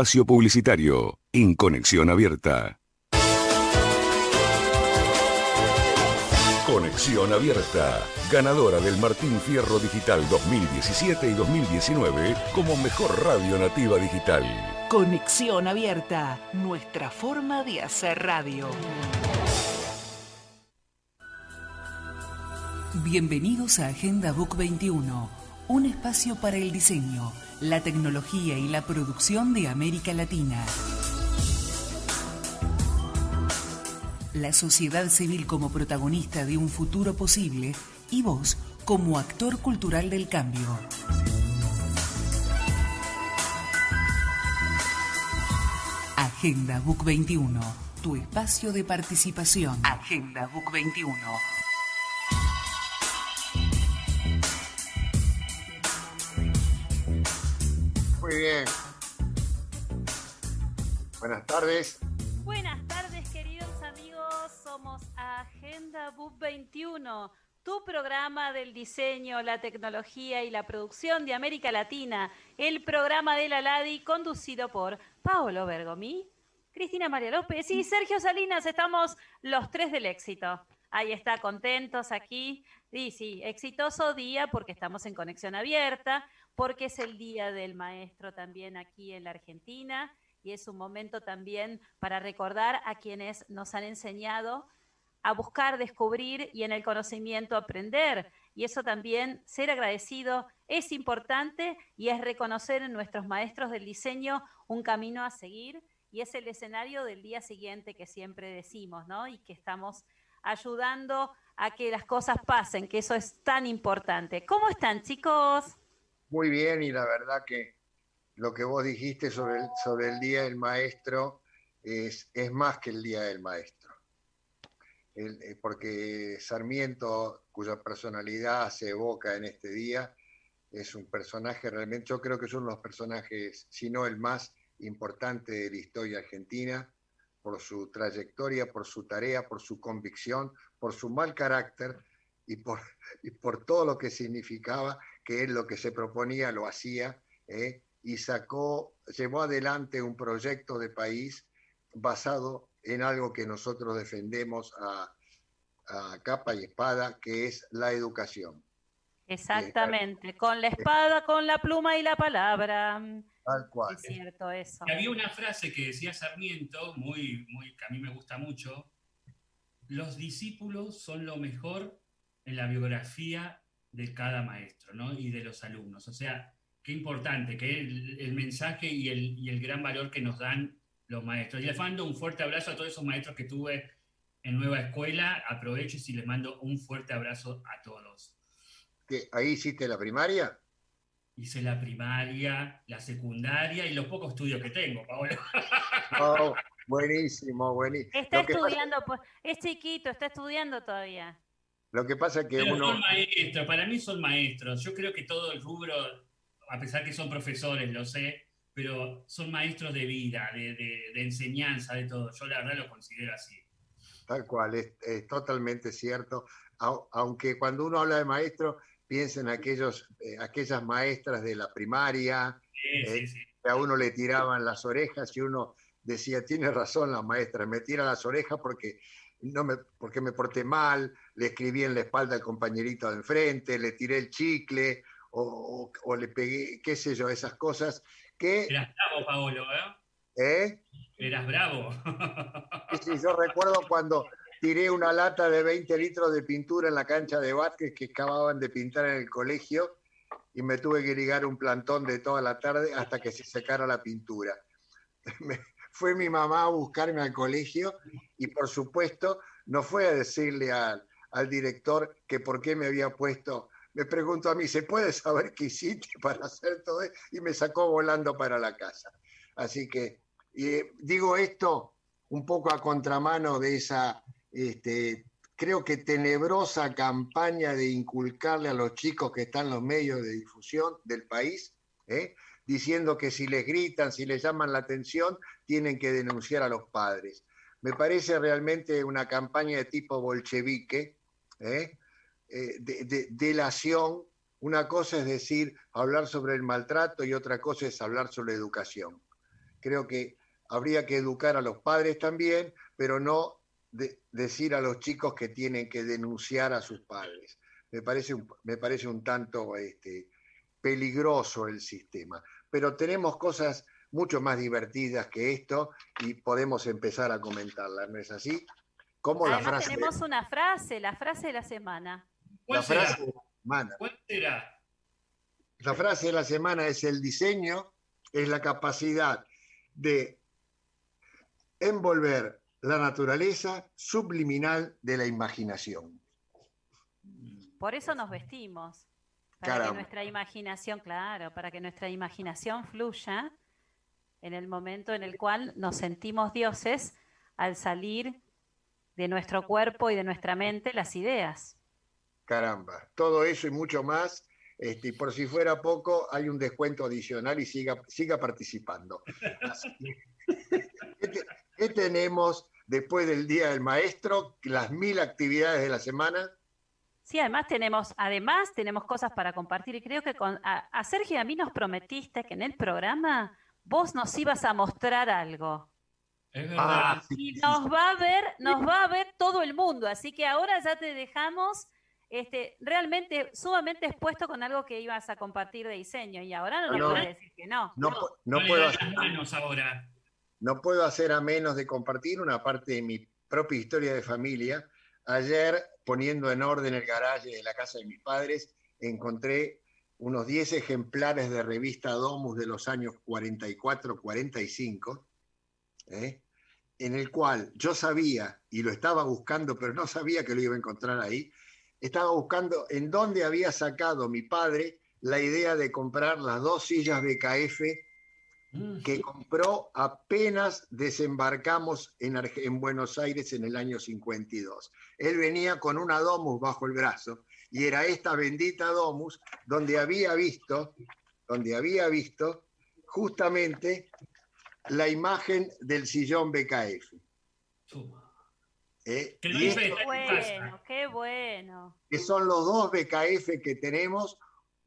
espacio publicitario en Conexión Abierta. Conexión Abierta, ganadora del Martín Fierro Digital 2017 y 2019 como mejor radio nativa digital. Conexión Abierta, nuestra forma de hacer radio. Bienvenidos a Agenda Book 21, un espacio para el diseño, la tecnología y la producción de América Latina. la sociedad civil como protagonista de un futuro posible y vos como actor cultural del cambio. Agenda Book 21, tu espacio de participación. Agenda Book 21. Muy bien. Buenas tardes. Agenda BUP 21, tu programa del diseño, la tecnología y la producción de América Latina, el programa de la LADI conducido por Paolo Bergomi, Cristina María López y Sergio Salinas. Estamos los tres del éxito. Ahí está, contentos aquí. Y sí, exitoso día porque estamos en conexión abierta, porque es el día del maestro también aquí en la Argentina y es un momento también para recordar a quienes nos han enseñado a buscar, descubrir y en el conocimiento aprender. Y eso también, ser agradecido es importante y es reconocer en nuestros maestros del diseño un camino a seguir y es el escenario del día siguiente que siempre decimos, ¿no? Y que estamos ayudando a que las cosas pasen, que eso es tan importante. ¿Cómo están, chicos? Muy bien, y la verdad que lo que vos dijiste sobre el, sobre el Día del Maestro es, es más que el Día del Maestro. Eh, porque Sarmiento, cuya personalidad se evoca en este día, es un personaje realmente, yo creo que es uno de los personajes, si no el más importante de la historia argentina, por su trayectoria, por su tarea, por su convicción, por su mal carácter y por, y por todo lo que significaba que él lo que se proponía lo hacía ¿eh? y sacó, llevó adelante un proyecto de país basado en algo que nosotros defendemos a, capa y espada, que es la educación. Exactamente, con la espada, con la pluma y la palabra. Tal cual. Es cierto eso. había una frase que decía Sarmiento, muy, muy, que a mí me gusta mucho, los discípulos son lo mejor en la biografía de cada maestro ¿no? y de los alumnos. O sea, qué importante que el, el mensaje y el, y el gran valor que nos dan los maestros. Y les mando un fuerte abrazo a todos esos maestros que tuve en Nueva Escuela. Aprovecho y les mando un fuerte abrazo a todos. ¿Ahí hiciste la primaria? Hice la primaria, la secundaria y los pocos estudios que tengo, Paola. Oh, buenísimo, buenísimo. Está estudiando, pues, es chiquito, está estudiando todavía. Lo que pasa es que uno... Son maestros, para mí son maestros. Yo creo que todo el rubro, a pesar que son profesores, lo sé, pero son maestros de vida, de, enseñanza, de todo. Yo la verdad lo considero así. Tal cual, es, totalmente cierto. Aunque cuando uno habla de maestro, piensa en aquellos, eh, aquellas maestras de la primaria, eh, que a uno le tiraban las orejas y uno decía, tiene razón la maestra, me tira las orejas porque, no me, porque me porté mal, le escribí en la espalda al compañerito de enfrente, le tiré el chicle o, o le pegué, qué sé yo, esas cosas Eras bravo, Paolo, ¿eh? ¿Eh? Eras bravo. sí, yo recuerdo cuando tiré una lata de 20 litros de pintura en la cancha de básquet que acababan de pintar en el colegio y me tuve que ligar un plantón de toda la tarde hasta que se secara la pintura. fue mi mamá a buscarme al colegio y por supuesto no fue a decirle al, al director que por qué me había puesto me preguntó a mí, ¿se puede saber qué hiciste para hacer todo esto? Y me sacó volando para la casa. Así que digo esto un poco a contramano de esa, este, creo que tenebrosa campaña de inculcarle a los chicos que están en los medios de difusión del país, ¿eh? diciendo que si les gritan, si les llaman la atención, tienen que denunciar a los padres. Me parece realmente una campaña de tipo bolchevique, ¿eh? Eh, de, delación. Una cosa es decir, hablar sobre el maltrato y otra cosa es hablar sobre educación. Creo que habría que educar a los padres también, pero no decir a los chicos que tienen que denunciar a sus padres. Me parece un, me parece un tanto este, peligroso el sistema. Pero tenemos cosas mucho más divertidas que esto y podemos empezar a comentarlas, ¿no es así? Como la frase tenemos una frase, la frase de la semana. La frase de la semana. ¿Cuál será? La frase de la semana es el diseño, es la capacidad de envolver la naturaleza subliminal de la imaginación. Por eso nos vestimos, para que nuestra imaginación, claro, para que nuestra imaginación fluya en el momento en el cual nos sentimos dioses al salir de nuestro cuerpo y de nuestra mente las ideas. Caramba, todo eso y mucho más. Este, y por si fuera poco, hay un descuento adicional y siga, siga participando. ¿qué, tenemos después del Día del Maestro? Las mil actividades de la semana. Sí, además tenemos, además tenemos cosas para compartir y creo que con, a, Sergio y a mí nos prometiste que en el programa vos nos ibas a mostrar algo. Es verdad. Ah, y nos va a ver, nos va a ver todo el mundo, así que ahora ya te dejamos este, realmente sumamente expuesto con algo que ibas a compartir de diseño y ahora no, nos puedes decir que no. No, puedo hacer, ahora. no puedo hacer a menos de compartir una parte de mi propia historia de familia. Ayer, poniendo en orden el garaje de la casa de mis padres, encontré unos 10 ejemplares de revista Domus de los años 44-45, ¿eh? en el cual yo sabía, y lo estaba buscando, pero no sabía que lo iba a encontrar ahí, estaba buscando en dónde había sacado mi padre la idea de comprar las dos sillas BKF mm. que compró apenas desembarcamos en, en, Buenos Aires en el año 52. Él venía con una Domus bajo el brazo y era esta bendita Domus donde había visto, donde había visto justamente la imagen del sillón BKF. ¿Eh? qué bueno, qué bueno. Que son los dos BKF que tenemos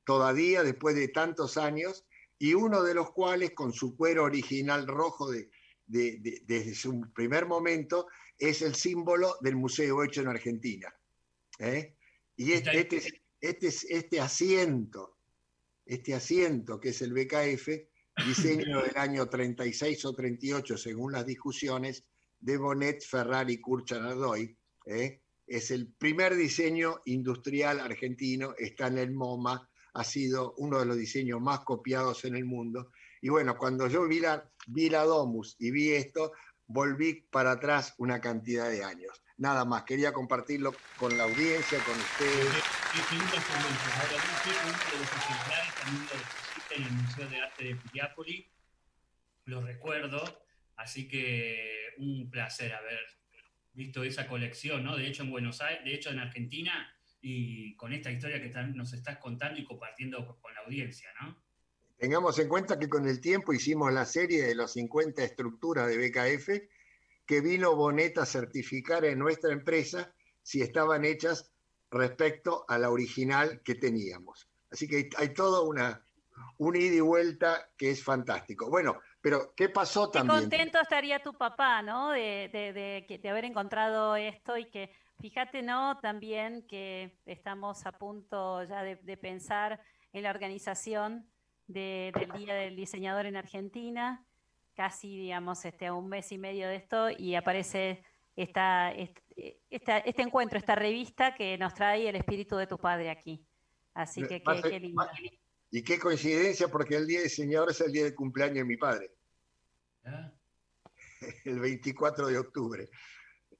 todavía después de tantos años y uno de los cuales con su cuero original rojo de, desde su primer momento es el símbolo del museo hecho en Argentina. ¿eh? Y este, este, este, este, asiento, este asiento que es el BKF, diseño del año 36 o 38 según las discusiones, de Bonet, Ferrari, Kurchanardoy, ¿eh? es el primer diseño industrial argentino, está en el MoMA, ha sido uno de los diseños más copiados en el mundo. Y bueno, cuando yo vi la, vi la Domus y vi esto, volví para atrás una cantidad de años nada más, quería compartirlo con la audiencia, con ustedes. Qué lindo Ahora, uno de los ejemplares también lo en el Museo de Arte de Piriápolis, lo recuerdo, así que un placer haber visto esa colección, ¿no? De hecho en Buenos Aires, de hecho en Argentina, y con esta historia que nos estás contando y compartiendo con la audiencia, ¿no? Tengamos en cuenta que con el tiempo hicimos la serie de los 50 estructuras de BKF, que vino Bonet a certificar en nuestra empresa si estaban hechas respecto a la original que teníamos. Así que hay toda una, un ida y vuelta que es fantástico. Bueno, pero ¿qué pasó también? Qué contento estaría tu papá, ¿no? De, de, de, haber encontrado esto y que, fíjate, ¿no? También que estamos a punto ya de, pensar en la organización del Día del Diseñador en Argentina casi, digamos, este, un mes y medio de esto y aparece esta, este encuentro, esta revista que nos trae el espíritu de tu padre aquí. Así que qué, lindo. Y qué coincidencia, porque el día de diseñador es el día de cumpleaños de mi padre. ¿Ah? El 24 de octubre.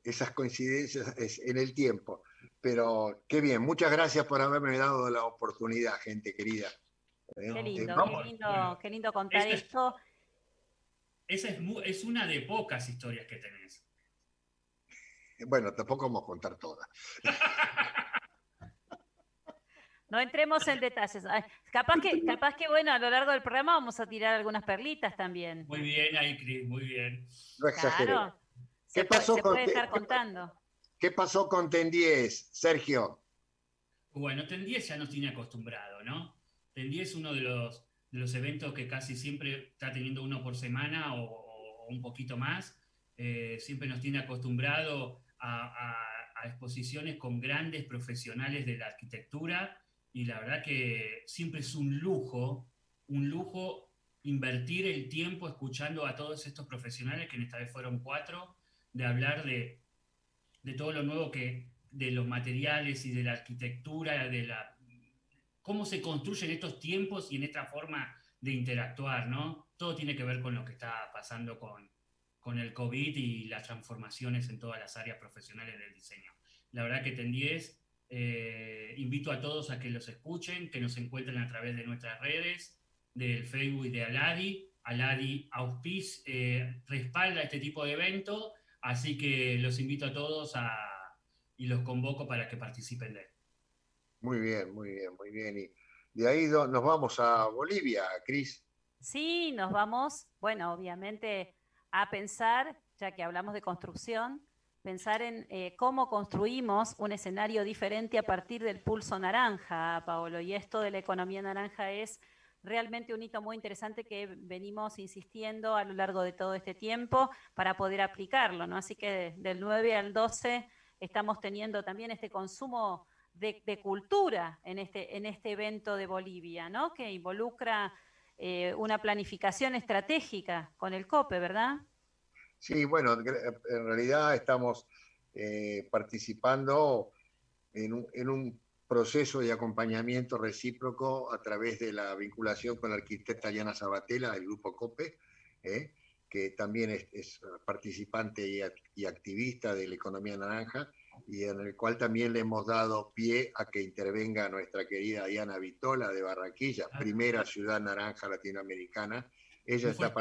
Esas coincidencias es en el tiempo. Pero qué bien, muchas gracias por haberme dado la oportunidad, gente querida. Qué lindo, qué lindo, qué lindo contar esto. Esa es, una de pocas historias que tenés. Bueno, tampoco vamos a contar todas. No entremos en detalles. Capaz que, capaz que, bueno, a lo largo del programa vamos a tirar algunas perlitas también. Muy bien ahí, Cris, muy bien. No Claro. ¿Qué pasó con, estar contando. ¿Qué pasó con Ten 10, Sergio? Bueno, Ten 10 ya nos tiene acostumbrado, ¿no? Ten 10 es uno de los los eventos que casi siempre está teniendo uno por semana o, un poquito más. Eh, siempre nos tiene acostumbrado a, exposiciones con grandes profesionales de la arquitectura y la verdad que siempre es un lujo, un lujo invertir el tiempo escuchando a todos estos profesionales, que en esta vez fueron cuatro, de hablar de, de todo lo nuevo que, de los materiales y de la arquitectura, de la cómo se construyen estos tiempos y en esta forma de interactuar, ¿no? Todo tiene que ver con lo que está pasando con, con el COVID y las transformaciones en todas las áreas profesionales del diseño. La verdad que ten 10, eh, invito a todos a que los escuchen, que nos encuentren a través de nuestras redes, del Facebook y de Aladi. Aladi Auspice eh, respalda este tipo de evento, así que los invito a todos a, y los convoco para que participen de él. Muy bien, muy bien, muy bien. Y de ahí nos vamos a Bolivia, Cris. Sí, nos vamos, bueno, obviamente a pensar, ya que hablamos de construcción, pensar en eh, cómo construimos un escenario diferente a partir del pulso naranja, Paolo. Y esto de la economía naranja es realmente un hito muy interesante que venimos insistiendo a lo largo de todo este tiempo para poder aplicarlo, ¿no? Así que del 9 al 12 estamos teniendo también este consumo de, cultura en este, en este evento de Bolivia, ¿no? que involucra eh, una planificación estratégica con el COPE, ¿verdad? Sí, bueno, en realidad estamos eh, participando en un, proceso de acompañamiento recíproco a través de la vinculación con la arquitecta Diana Sabatella del grupo COPE, ¿eh? que también es, participante y, activista de la economía naranja, y en el cual también le hemos dado pie a que intervenga nuestra querida Diana Vitola de Barranquilla, ah. primera ciudad naranja latinoamericana. Ella está,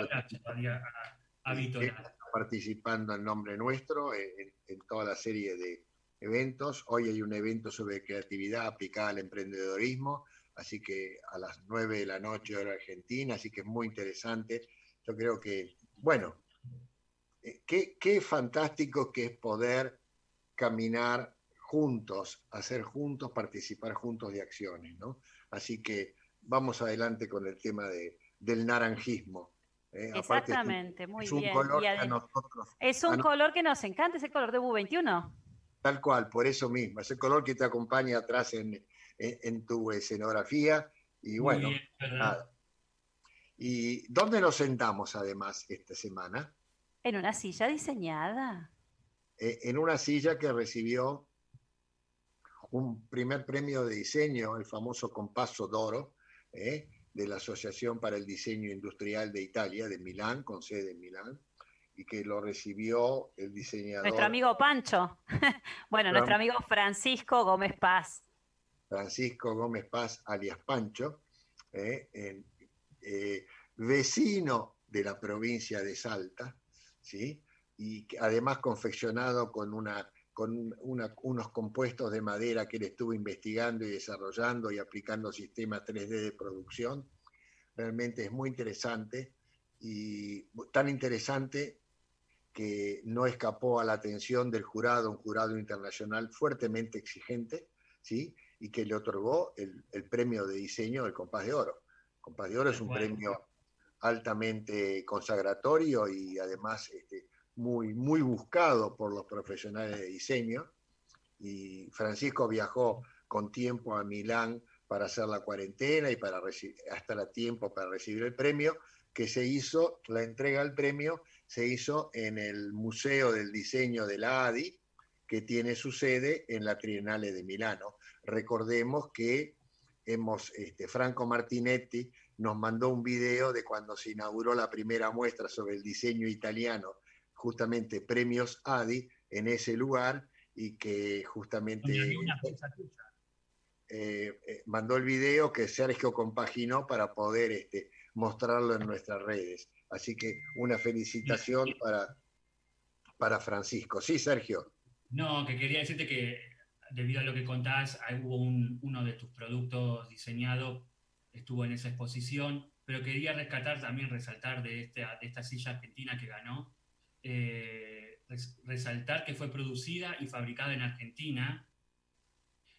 participando en nombre nuestro en, toda la serie de eventos. Hoy hay un evento sobre creatividad aplicada al emprendedorismo, así que a las 9 de la noche hora argentina, así que es muy interesante. Yo creo que, bueno, eh, qué, qué fantástico que es poder caminar juntos, hacer juntos, participar juntos de acciones, ¿no? Así que vamos adelante con el tema de, del naranjismo. ¿eh? Exactamente, muy bien. es un Color que nosotros, es un color que nos encanta, es el color de U21. Tal cual, por eso mismo, es el color que te acompaña atrás en, en, tu escenografía. Y bueno, nada. ¿Y dónde nos sentamos además esta semana? En una silla diseñada. Eh, en una silla que recibió un primer premio de diseño, el famoso Compasso d'Oro, eh, de la Asociación para el Diseño Industrial de Italia, de Milán, con sede en Milán, y que lo recibió el diseñador. Nuestro amigo Pancho. bueno, nuestro amigo Francisco Gómez Paz. Francisco Gómez Paz, alias Pancho, eh, vecino de la provincia de Salta, ¿sí? Y además confeccionado con, una, con unos compuestos de madera que él estuvo investigando y desarrollando y aplicando sistemas 3D de producción. Realmente es muy interesante y tan interesante que no escapó a la atención del jurado, un jurado internacional fuertemente exigente, ¿sí? y que le otorgó el, premio de diseño del Compás de Oro. Compás de Oro es un premio altamente consagratorio y además este, muy, muy buscado por los profesionales de diseño. Y Francisco viajó con tiempo a Milán para hacer la cuarentena y para estar a tiempo para recibir el premio, que se hizo, la entrega del premio se hizo en el Museo del Diseño de la ADI, que tiene su sede en la Triennale de Milano. Recordemos que hemos, este, Franco Martinetti nos mandó un video de cuando se inauguró la primera muestra sobre el diseño italiano justamente premios ADI en ese lugar y que justamente eh, eh, mandó el video que Sergio compaginó para poder este, mostrarlo en nuestras redes. Así que una felicitación para, para Francisco. Sí, Sergio. No, que quería decirte que debido a lo que contás, hubo uno de tus productos diseñado, estuvo en esa exposición, pero quería rescatar también, resaltar de esta, de esta silla argentina que ganó, eh, resaltar que fue producida y fabricada en Argentina.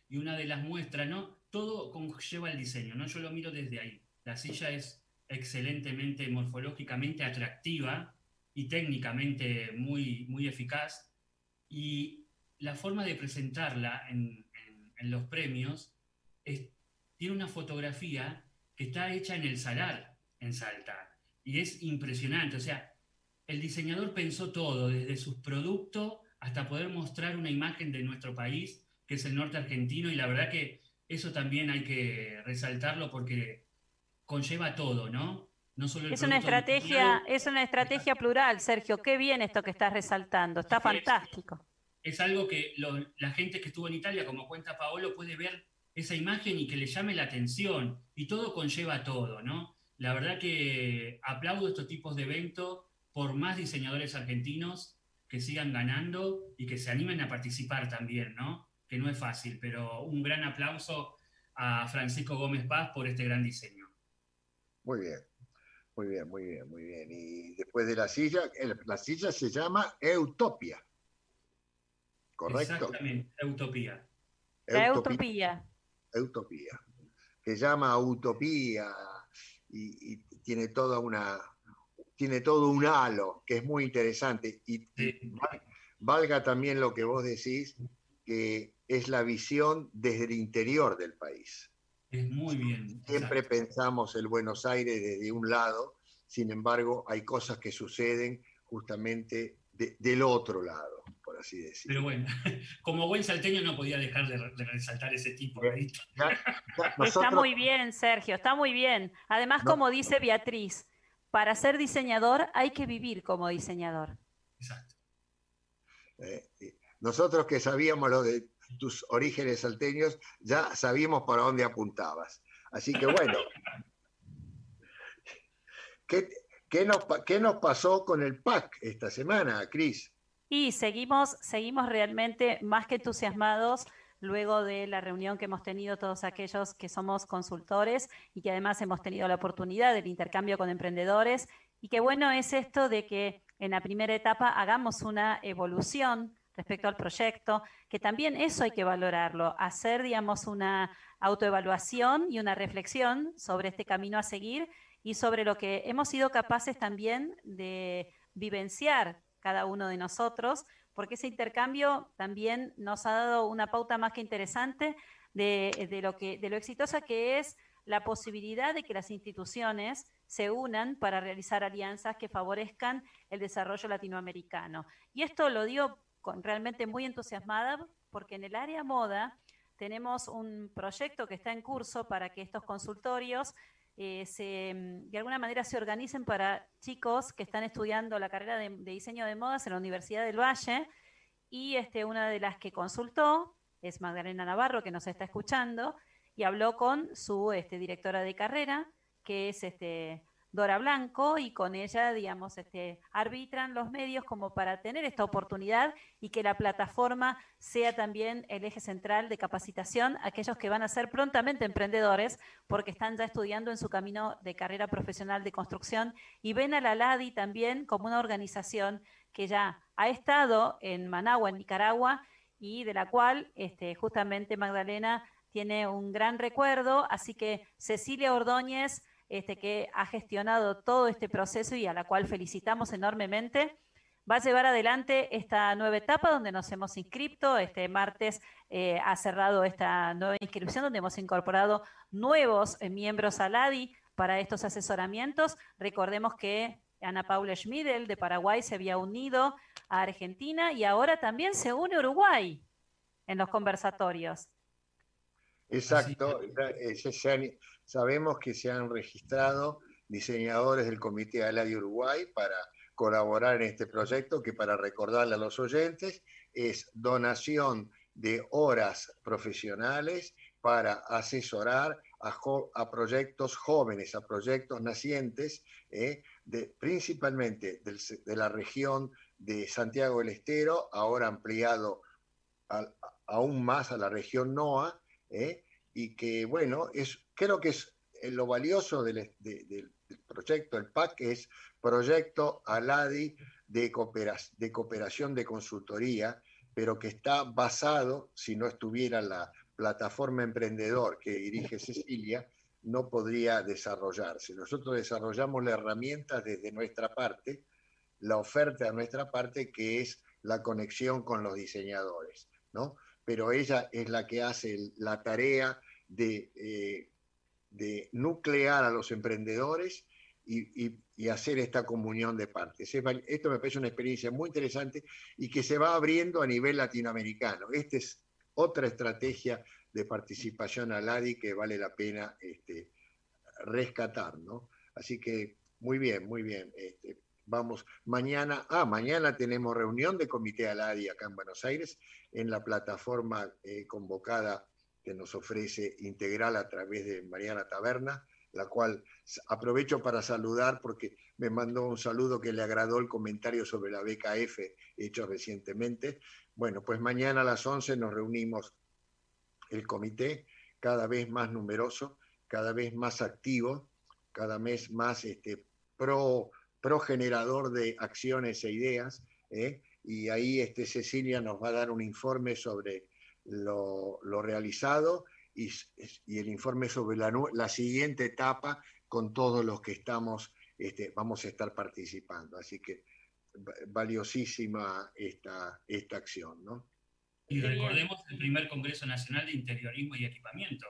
Y una de las muestras, ¿no? Todo conlleva el diseño, ¿no? Yo lo miro desde ahí. La silla es excelentemente morfológicamente atractiva y técnicamente muy, muy eficaz. Y la forma de presentarla en, los premios tiene una fotografía que está hecha en el Salar, en Salta. Y es impresionante. O sea, el diseñador pensó todo, desde sus productos hasta poder mostrar una imagen de nuestro país, que es el norte argentino. Y la verdad que eso también hay que resaltarlo porque conlleva todo, ¿no? No solo es una estrategia, es una estrategia plural, Sergio. Qué bien esto que estás resaltando, está fantástico. Es, algo que la gente que estuvo en Italia, como cuenta Paolo, puede ver esa imagen y que le llame la atención. Y todo conlleva todo, ¿no? La verdad que aplaudo estos tipos de eventos por más diseñadores argentinos que sigan ganando y que se animen a participar también, ¿no? Que no es fácil, pero un gran aplauso a Francisco Gómez Paz por este gran diseño. Muy bien, muy bien, muy bien, muy bien. Y después de la silla, la silla se llama Eutopia. ¿Correcto? Exactamente, Utopía. Utopía. Utopía. Que llama Utopía y, tiene toda una tiene todo un halo que es muy interesante y, valga también lo que vos decís que es la visión desde el interior del país. Es muy bien. Siempre pensamos el Buenos Aires desde un lado, sin embargo hay cosas que suceden justamente del otro lado, por así decirlo. Pero bueno, como buen salteño no podía dejar de, resaltar ese tipo de Está muy bien, Sergio, está muy bien. Además, como dice Beatriz, para ser diseñador hay que vivir como diseñador. Exacto. Eh, nosotros que sabíamos lo de tus orígenes salteños, ya sabíamos para dónde apuntabas. Así que bueno, ¿qué, nos, ¿qué, nos, pasó con el PAC esta semana, Cris? Y seguimos, seguimos realmente más que entusiasmados luego de la reunión que hemos tenido todos aquellos que somos consultores y que además hemos tenido la oportunidad del intercambio con emprendedores. Y qué bueno es esto de que en la primera etapa hagamos una evolución respecto al proyecto, que también eso hay que valorarlo, hacer, digamos, una autoevaluación y una reflexión sobre este camino a seguir y sobre lo que hemos sido capaces también de vivenciar cada uno de nosotros, porque ese intercambio también nos ha dado una pauta más que interesante de, lo, exitosa que es la posibilidad de que las instituciones se unan para realizar alianzas que favorezcan el desarrollo latinoamericano. Y esto lo digo realmente muy entusiasmada porque en el área moda tenemos un proyecto que está en curso para que estos consultorios eh, de alguna manera se organicen para chicos que están estudiando la carrera de, diseño de modas en la Universidad del Valle. Y este, una de las que consultó es Magdalena Navarro que nos está escuchando y habló con su este, directora de carrera que es este, Dora Blanco y con ella, digamos, este, arbitran los medios como para tener esta oportunidad y que la plataforma sea también el eje central de capacitación a aquellos que van a ser prontamente emprendedores porque están ya estudiando en su camino de carrera profesional de construcción y ven a la LADI también como una organización que ya ha estado en Managua, en Nicaragua, y de la cual este, justamente Magdalena tiene un gran recuerdo, así que Cecilia Ordóñez este, que ha gestionado todo este proceso y a la cual felicitamos enormemente. Va a llevar adelante esta nueva etapa donde nos hemos inscrito. Este martes eh, ha cerrado esta nueva inscripción donde hemos incorporado nuevos eh, miembros al ADI para estos asesoramientos. Recordemos que Ana Paula Schmidel de Paraguay se había unido a Argentina y ahora también se une Uruguay en los conversatorios. Exacto, sabemos que se han registrado diseñadores del Comité de Uruguay para colaborar en este proyecto que para recordarle a los oyentes es donación de horas profesionales para asesorar a, proyectos jóvenes, a proyectos nacientes, eh, de, principalmente de la región de Santiago del Estero, ahora ampliado aún más a la región NOA, ¿eh? y que, bueno, es, creo que es eh, lo valioso del, del proyecto, el PAC, es proyecto ALADI de, de cooperación de consultoría, pero que está basado, si no estuviera la plataforma emprendedor que dirige Cecilia, no podría desarrollarse. Nosotros desarrollamos la herramienta desde nuestra parte, la oferta de nuestra parte, que es la conexión con los diseñadores, ¿no? Pero ella es la que hace la tarea de, eh, de nuclear a los emprendedores y, hacer esta comunión de partes. Esto me parece una experiencia muy interesante y que se va abriendo a nivel latinoamericano. Esta es otra estrategia de participación al ADI que vale la pena este, rescatar, ¿no? Así que muy bien, muy bien. Este, vamos, mañana, ah, mañana tenemos reunión de comité ADI acá en Buenos Aires en la plataforma eh, convocada que nos ofrece Integral a través de Mariana Taberna, la cual aprovecho para saludar porque me mandó un saludo que le agradó el comentario sobre la BKF hecho recientemente. Bueno, pues mañana a las 11 nos reunimos el comité, cada vez más numeroso, cada vez más activo, cada vez más este, pro, pro generador de acciones e ideas. ¿eh? Y ahí este, Cecilia nos va a dar un informe sobre lo, realizado y, el informe sobre la, siguiente etapa con todos los que estamos, este, vamos a estar participando. Así que valiosísima esta, esta acción, ¿no? Y recordemos el primer Congreso Nacional de Interiorismo y Equipamiento.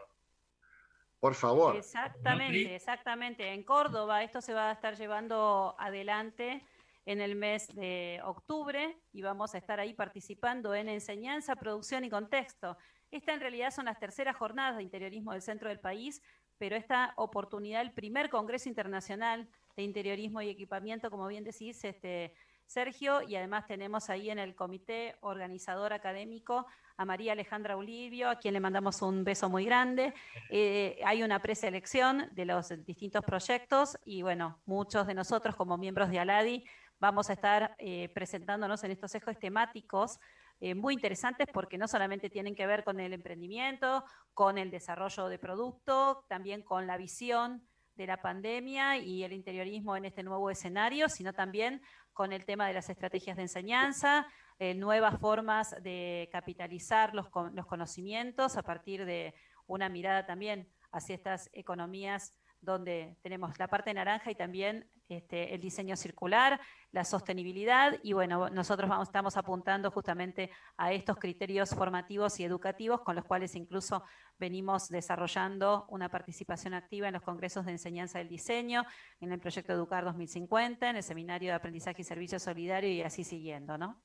Por favor. Exactamente, exactamente. En Córdoba esto se va a estar llevando adelante en el mes de octubre y vamos a estar ahí participando en enseñanza, producción y contexto. Esta en realidad son las terceras jornadas de interiorismo del centro del país, pero esta oportunidad, el primer Congreso Internacional de Interiorismo y Equipamiento, como bien decís, este, Sergio, y además tenemos ahí en el comité organizador académico a María Alejandra Olivio, a quien le mandamos un beso muy grande. Eh, hay una preselección de los distintos proyectos y bueno, muchos de nosotros como miembros de ALADI vamos a estar eh, presentándonos en estos ejes temáticos eh, muy interesantes porque no solamente tienen que ver con el emprendimiento, con el desarrollo de producto, también con la visión de la pandemia y el interiorismo en este nuevo escenario, sino también con el tema de las estrategias de enseñanza, eh, nuevas formas de capitalizar los, conocimientos a partir de una mirada también hacia estas economías donde tenemos la parte naranja y también este, el diseño circular, la sostenibilidad. Y bueno, nosotros estamos apuntando justamente a estos criterios formativos y educativos con los cuales incluso venimos desarrollando una participación activa en los congresos de enseñanza del diseño, en el proyecto Educar 2050, en el seminario de aprendizaje y servicio solidario y así siguiendo, ¿no?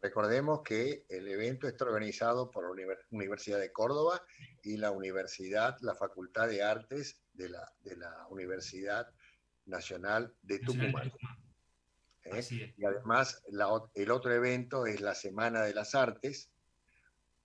Recordemos que el evento está organizado por la Universidad de Córdoba y la Universidad, la Facultad de Artes de la, de la Universidad Nacional de Tucumán. ¿Eh? Y además el otro evento es la Semana de las Artes,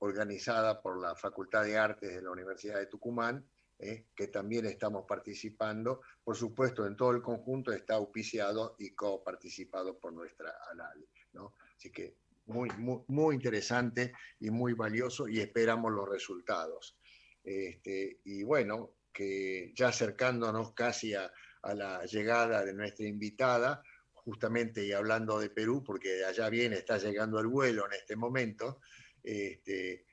organizada por la Facultad de Artes de la Universidad de Tucumán, ¿eh? que también estamos participando. Por supuesto, en todo el conjunto está auspiciado y coparticipado por nuestra ANALI. ¿no? Así que muy, muy, muy, interesante y muy valioso y esperamos los resultados. Este, y bueno, que ya acercándonos casi a, a la llegada de nuestra invitada, justamente y hablando de Perú, porque allá viene, está llegando el vuelo en este momento. Este,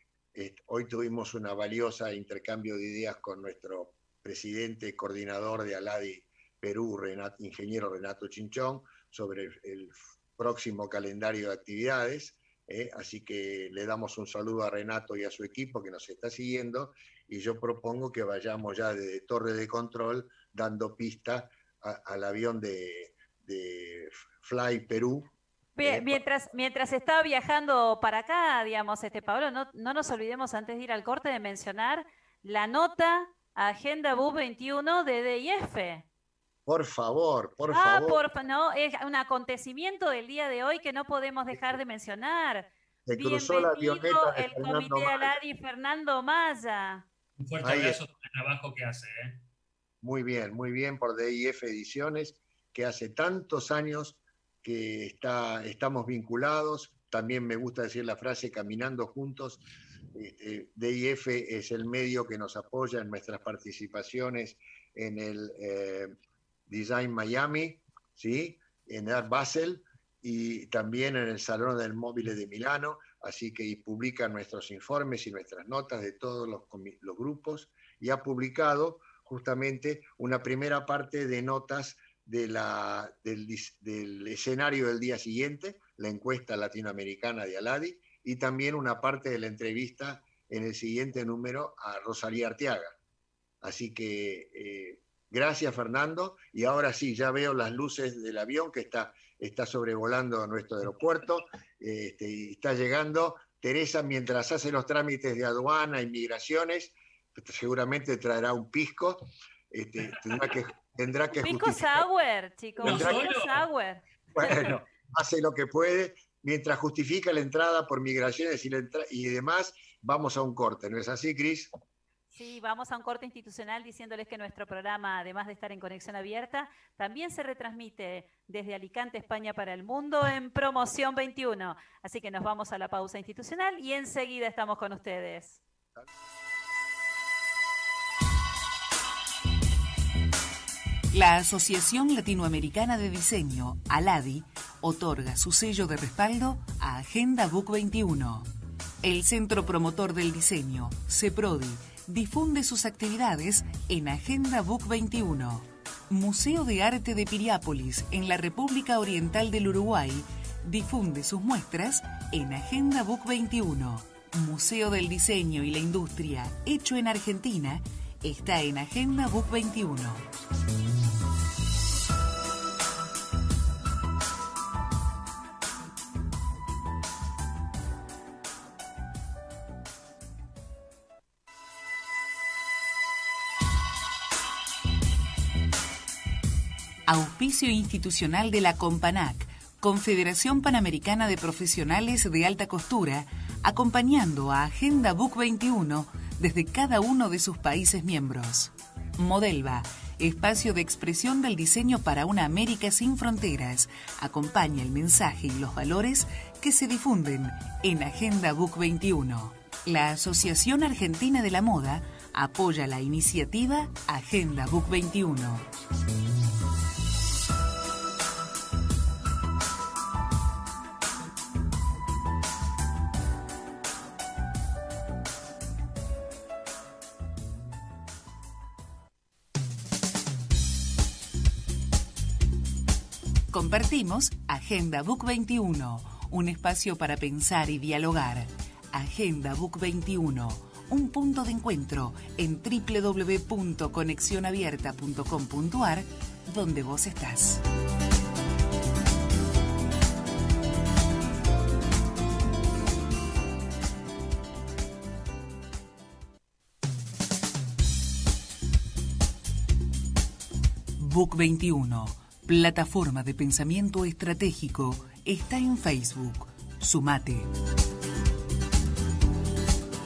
hoy tuvimos una valiosa intercambio de ideas con nuestro presidente coordinador de Aladi Perú, ingeniero Renato Chinchón, sobre el, próximo calendario de actividades. ¿eh? así que le damos un saludo a Renato y a su equipo que nos está siguiendo y yo propongo que vayamos ya de Torre de Control dando pista al avión de, Fly Perú. Eh, mientras, mientras estaba viajando para acá, digamos, este Pablo, no, nos olvidemos antes de ir al corte de mencionar la nota Agenda BU 21 de DIF. Por favor, por ah, favor. Por, no, es un acontecimiento del día de hoy que no podemos dejar de mencionar. Se cruzó la avioneta el Comité Aladi Fernando Maya. Un fuerte abrazo por el trabajo que hace. ¿eh? Muy bien, muy bien por DIF Ediciones, que hace tantos años que está, estamos vinculados. También me gusta decir la frase caminando juntos. Este, DIF es el medio que nos apoya en nuestras participaciones en el eh, Design Miami, ¿sí? en Art Basel y también en el Salón del Móvil de Milano, así que publica nuestros informes y nuestras notas de todos los, los grupos y ha publicado justamente una primera parte de notas de la, del, del, escenario del día siguiente, la encuesta latinoamericana de Aladi, y también una parte de la entrevista en el siguiente número a Rosalía Arteaga. Así que eh, gracias Fernando, y ahora sí, ya veo las luces del avión que está, está sobrevolando nuestro aeropuerto, este, y está llegando. Teresa, mientras hace los trámites de aduana, inmigraciones, seguramente traerá un pisco, este, tendrá que tendrá que Pisco sour, chicos. Pisco sour. Bueno, hace lo que puede. Mientras justifica la entrada por migraciones y, y demás, vamos a un corte. ¿No es así, Cris? Sí, vamos a un corte institucional diciéndoles que nuestro programa, además de estar en conexión abierta, también se retransmite desde Alicante, España para el mundo en Promoción 21. Así que nos vamos a la pausa institucional y enseguida estamos con ustedes. La Asociación Latinoamericana de Diseño, ALADI, otorga su sello de respaldo a Agenda Book 21. El Centro Promotor del Diseño, CEPRODI, difunde sus actividades en Agenda Book 21. Museo de Arte de Piriápolis, en la República Oriental del Uruguay, difunde sus muestras en Agenda Book 21. Museo del Diseño y la Industria, hecho en Argentina, está en Agenda Book 21. Auspicio institucional de la Companac, Confederación Panamericana de Profesionales de Alta Costura, acompañando a Agenda Book 21 desde cada uno de sus países miembros. Modelva, espacio de expresión del diseño para una América sin fronteras, acompaña el mensaje y los valores que se difunden en Agenda Book 21. La Asociación Argentina de la Moda apoya la iniciativa Agenda Book 21. Compartimos Agenda Book 21, un espacio para pensar y dialogar. Agenda Book 21, un punto de encuentro en www.conexionabierta.com.ar, donde vos estás. Book 21 plataforma de pensamiento estratégico, está en Facebook. Sumate.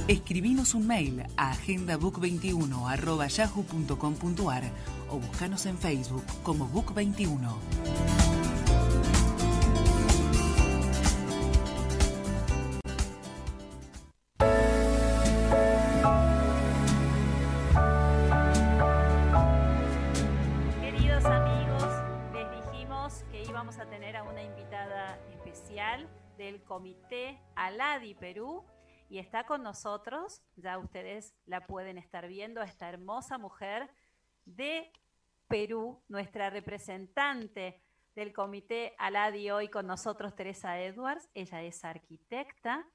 Escribinos un mail a agendabook21.yahoo.com.ar o buscanos en Facebook como Book21. Comité Aladi Perú y está con nosotros, ya ustedes la pueden estar viendo, esta hermosa mujer de Perú, nuestra representante del Comité Aladi hoy con nosotros, Teresa Edwards. Ella es arquitecta.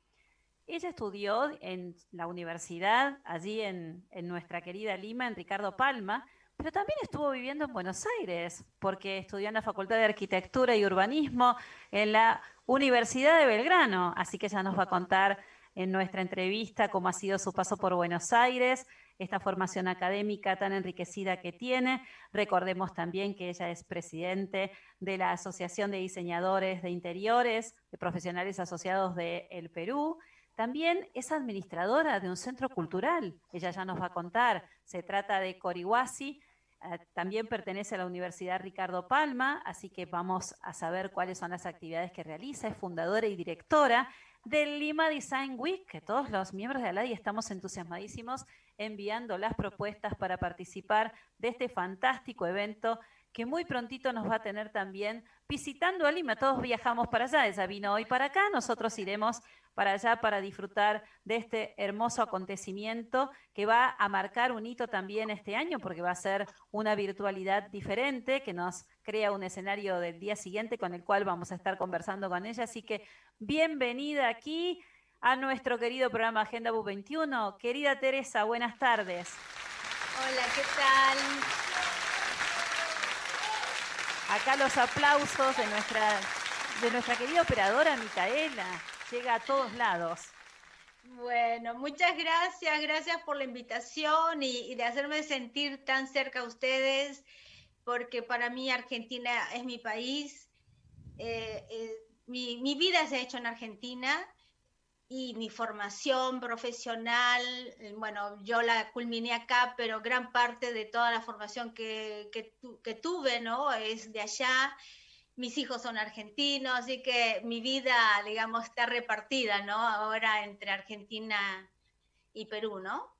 Ella estudió en la universidad, allí en, en nuestra querida Lima, en Ricardo Palma, pero también estuvo viviendo en Buenos Aires, porque estudió en la Facultad de Arquitectura y Urbanismo en la Universidad de Belgrano, así que ella nos va a contar en nuestra entrevista cómo ha sido su paso por Buenos Aires, esta formación académica tan enriquecida que tiene. Recordemos también que ella es presidente de la Asociación de Diseñadores de Interiores, de Profesionales Asociados del el Perú. También es administradora de un centro cultural, ella ya nos va a contar. Se trata de Corihuasi, también pertenece a la Universidad Ricardo Palma, así que vamos a saber cuáles son las actividades que realiza. Es fundadora y directora del Lima Design Week, que todos los miembros de ALADI estamos entusiasmadísimos enviando las propuestas para participar de este fantástico evento que muy prontito nos va a tener también visitando a Lima. Todos viajamos para allá, ella vino hoy para acá, nosotros iremos para allá para disfrutar de este hermoso acontecimiento que va a marcar un hito también este año porque va a ser una virtualidad diferente que nos crea un escenario del día siguiente con el cual vamos a estar conversando con ella. Así que bienvenida aquí a nuestro querido programa Agenda Bu 21. Querida Teresa, buenas tardes. Hola, ¿qué tal? Acá los aplausos de nuestra, de nuestra querida operadora Micaela. Llega a todos lados. Bueno, muchas gracias, gracias por la invitación y, de hacerme sentir tan cerca a ustedes, porque para mí Argentina es mi país. Eh, eh, mi, mi, vida se ha hecho en Argentina y mi formación profesional, eh, bueno, yo la culminé acá, pero gran parte de toda la formación que, que, tuve, ¿no? Es de allá. Mis hijos son argentinos, así que mi vida, digamos, está repartida, ¿no? Ahora entre Argentina y Perú, ¿no?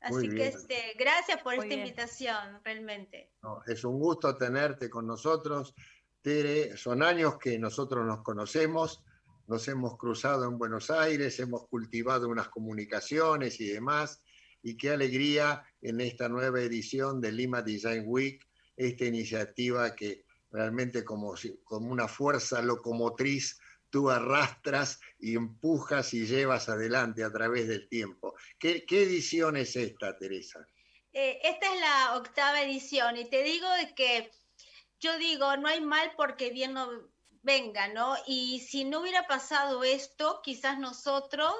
Así que este, gracias por esta invitación, realmente. es un gusto tenerte con nosotros. Tere, son años que nosotros nos conocemos nos hemos cruzado en Buenos Aires, hemos cultivado unas comunicaciones y demás, y qué alegría en esta nueva edición de Lima Design Week, esta iniciativa que realmente como, como una fuerza locomotriz tú arrastras y empujas y llevas adelante a través del tiempo. ¿Qué, edición es esta, Teresa? Eh, esta es la octava edición y te digo que yo digo, no hay mal porque bien no, venga, ¿no? Y si no hubiera pasado esto, quizás nosotros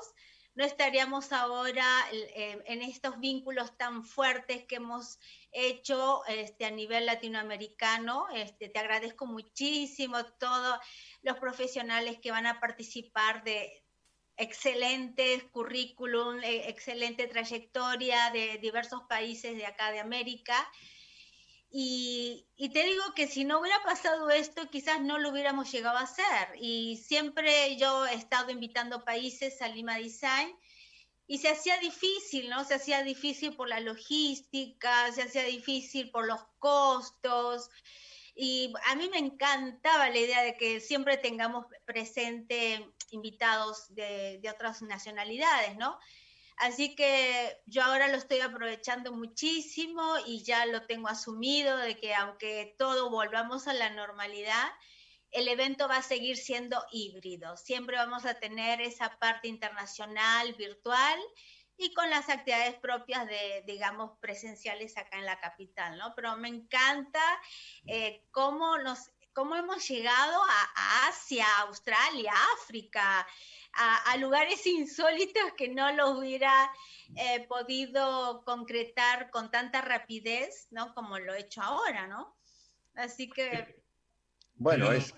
no estaríamos ahora eh, en estos vínculos tan fuertes que hemos hecho este, a nivel latinoamericano. Este, te agradezco muchísimo todos los profesionales que van a participar de excelentes currículum, eh, excelente trayectoria de diversos países de acá de América. Y, te digo que si no hubiera pasado esto, quizás no lo hubiéramos llegado a hacer. Y siempre yo he estado invitando países a Lima Design y se hacía difícil, ¿no? Se hacía difícil por la logística, se hacía difícil por los costos. Y a mí me encantaba la idea de que siempre tengamos presente invitados de, de otras nacionalidades, ¿no? Así que yo ahora lo estoy aprovechando muchísimo y ya lo tengo asumido de que aunque todo volvamos a la normalidad, el evento va a seguir siendo híbrido. Siempre vamos a tener esa parte internacional, virtual y con las actividades propias de, digamos, presenciales acá en la capital, ¿no? Pero me encanta eh, cómo nos cómo hemos llegado a, Asia, Australia, África, a, lugares insólitos que no los hubiera eh, podido concretar con tanta rapidez, ¿no? Como lo he hecho ahora, ¿no? Así que... Bueno, es...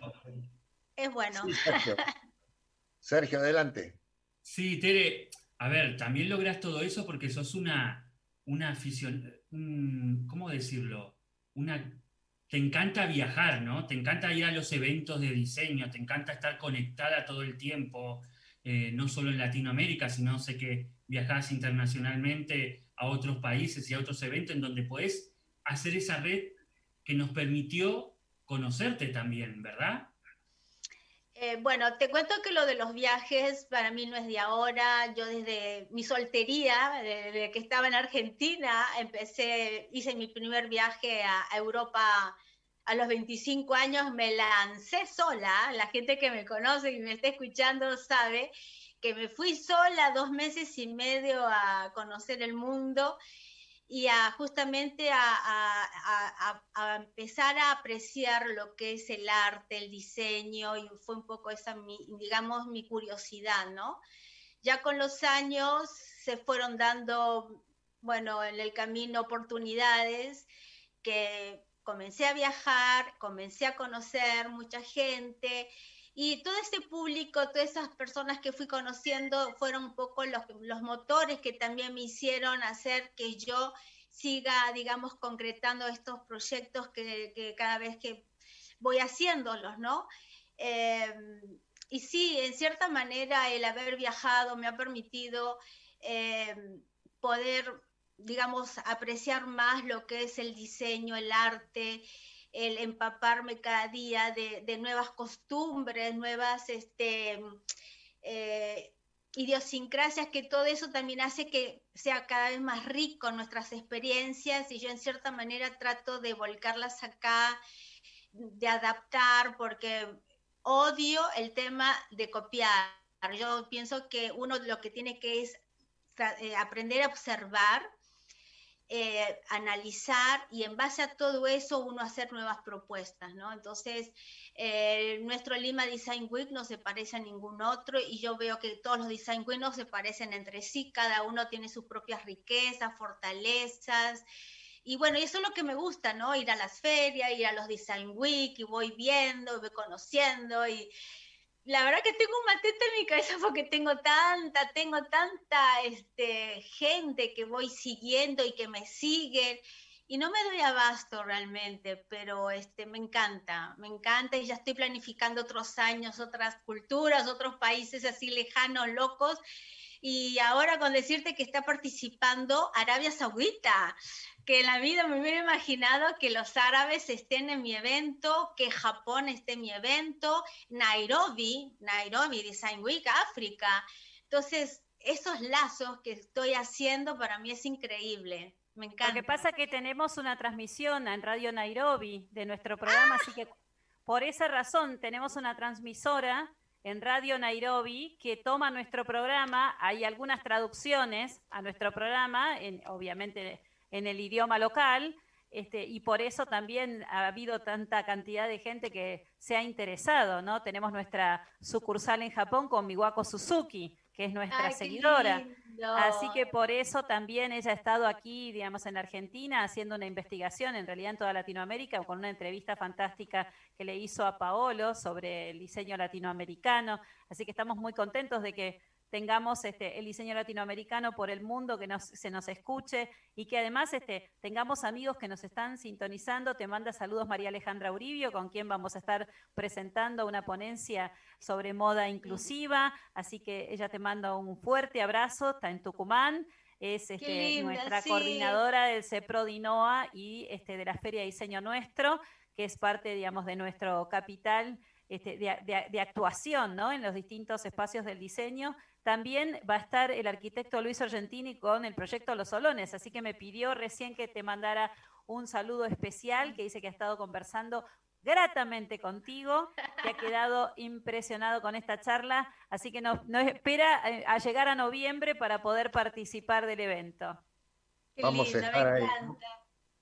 Es bueno. Sergio. adelante. Sí, Tere, a ver, también logras todo eso porque sos una, una afición, ¿cómo decirlo? Una te encanta viajar, ¿no? Te encanta ir a los eventos de diseño, te encanta estar conectada todo el tiempo, eh, no solo en Latinoamérica, sino sé que viajas internacionalmente a otros países y a otros eventos en donde puedes hacer esa red que nos permitió conocerte también, ¿verdad? Eh, bueno, te cuento que lo de los viajes para mí no es de ahora. Yo desde mi soltería, desde que estaba en Argentina, empecé, hice mi primer viaje a, Europa a los 25 años, me lancé sola. La gente que me conoce y me está escuchando sabe que me fui sola dos meses y medio a conocer el mundo y a justamente a, empezar a apreciar lo que es el arte, el diseño, y fue un poco esa, digamos, mi curiosidad, ¿no? Ya con los años se fueron dando, bueno, en el camino oportunidades que comencé a viajar, comencé a conocer mucha gente y todo ese público, todas esas personas que fui conociendo fueron un poco los, motores que también me hicieron hacer que yo siga, digamos, concretando estos proyectos que, cada vez que voy haciéndolos, ¿no? Em, y sí, en cierta manera el haber viajado me ha permitido em, poder, digamos, apreciar más lo que es el diseño, el arte, el empaparme cada día de, nuevas costumbres, nuevas este, eh, idiosincrasias, que todo eso también hace que sea cada vez más rico nuestras experiencias y yo en cierta manera trato de volcarlas acá, de adaptar, porque odio el tema de copiar. Yo pienso que uno lo que tiene que es eh, aprender a observar, eh, analizar y en base a todo eso uno hacer nuevas propuestas, ¿no? Entonces, eh, nuestro Lima Design Week no se parece a ningún otro y yo veo que todos los Design Week no se parecen entre sí, cada uno tiene sus propias riquezas, fortalezas. Y bueno, eso es lo que me gusta, ¿no? Ir a las ferias, ir a los Design Week y voy viendo, voy conociendo y, la verdad que tengo un matete en mi cabeza porque tengo tanta, tengo tanta este, gente que voy siguiendo y que me siguen y no me doy abasto realmente, pero este, me encanta, me encanta y ya estoy planificando otros años, otras culturas, otros países así lejanos, locos. Y ahora con decirte que está participando Arabia Saudita que en la vida me hubiera imaginado que los árabes estén en mi evento, que Japón esté en mi evento, Nairobi, Nairobi Design Week, África. Entonces, esos lazos que estoy haciendo para mí es increíble. Me encanta. Lo que pasa es que tenemos una transmisión en Radio Nairobi de nuestro programa, así que por esa razón tenemos una transmisora en Radio Nairobi que toma nuestro programa. Hay algunas traducciones a nuestro programa, en, obviamente en el idioma local. Este, y por eso también ha habido tanta cantidad de gente que se ha interesado, ¿no? Tenemos nuestra sucursal en Japón con Miwako Suzuki, que es nuestra seguidora. Así que por eso también ella ha estado aquí, digamos, en Argentina, haciendo una investigación, en realidad en toda Latinoamérica, con una entrevista fantástica que le hizo a Paolo sobre el diseño latinoamericano. Así que estamos muy contentos de que tengamos este, el diseño latinoamericano por el mundo, que se nos escuche y que además este, tengamos amigos que nos están sintonizando. Te manda saludos María Alejandra Uribio, con quien vamos a estar presentando una ponencia sobre moda inclusiva. Así que ella te manda un fuerte abrazo, está en Tucumán. Es este, nuestra coordinadora del CEPRODINOA y este, de la Feria de Diseño Nuestro, que es parte, digamos, de nuestro capital este, de, de, actuación ¿no? en los distintos espacios del diseño. También va a estar el arquitecto Luis Argentini con el proyecto Los Solones, así que me pidió recién que te mandara un saludo especial, que dice que ha estado conversando gratamente contigo, que ha quedado impresionado con esta charla, así que nos, espera eh, a llegar a noviembre para poder participar del evento. Vamos a estar ahí.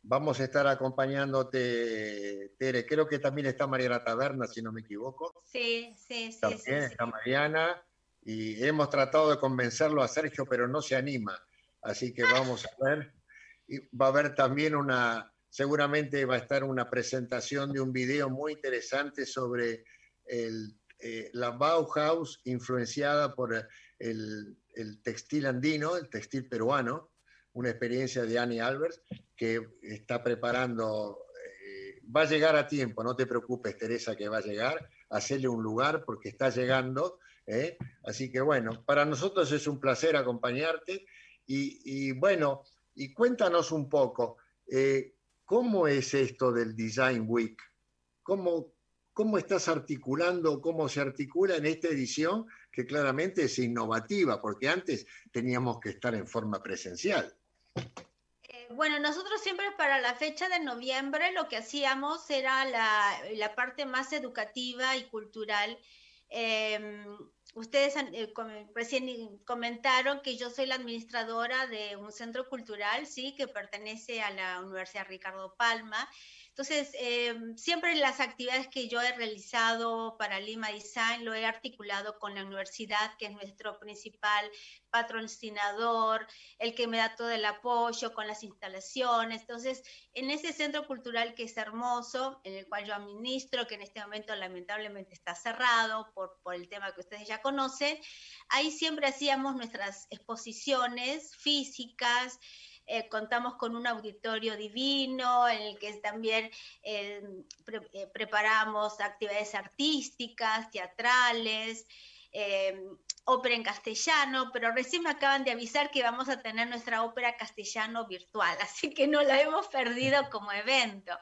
Vamos a estar acompañándote, Tere. Creo que también está Mariana Taberna, si no me equivoco. Sí, sí, sí. También está Mariana. Y hemos tratado de convencerlo a Sergio, pero no se anima. Así que vamos a ver. Y va a haber también una, seguramente va a estar una presentación de un video muy interesante sobre el, eh, la Bauhaus influenciada por el, el textil andino, el textil peruano una experiencia de Annie Albers que está preparando, eh, va a llegar a tiempo, no te preocupes Teresa que va a llegar, hacerle un lugar porque está llegando, ¿eh? así que bueno, para nosotros es un placer acompañarte y, bueno, y cuéntanos un poco, eh, ¿cómo es esto del Design Week? ¿Cómo, ¿Cómo estás articulando, cómo se articula en esta edición que claramente es innovativa, porque antes teníamos que estar en forma presencial? Eh, bueno, nosotros siempre para la fecha de noviembre lo que hacíamos era la, parte más educativa y cultural. Em, ustedes eh, recién comentaron que yo soy la administradora de un centro cultural, sí, que pertenece a la Universidad Ricardo Palma. Entonces, eh, siempre las actividades que yo he realizado para Lima Design lo he articulado con la universidad, que es nuestro principal patrocinador, el que me da todo el apoyo con las instalaciones. Entonces, en ese centro cultural que es hermoso, en el cual yo administro, que en este momento lamentablemente está cerrado por, por el tema que ustedes ya conocen, ahí siempre hacíamos nuestras exposiciones físicas, eh, contamos con un auditorio divino en el que también eh, eh, preparamos actividades artísticas, teatrales, ópera en castellano, pero recién me acaban de avisar que vamos a tener nuestra ópera castellano virtual, así que no la hemos perdido como evento.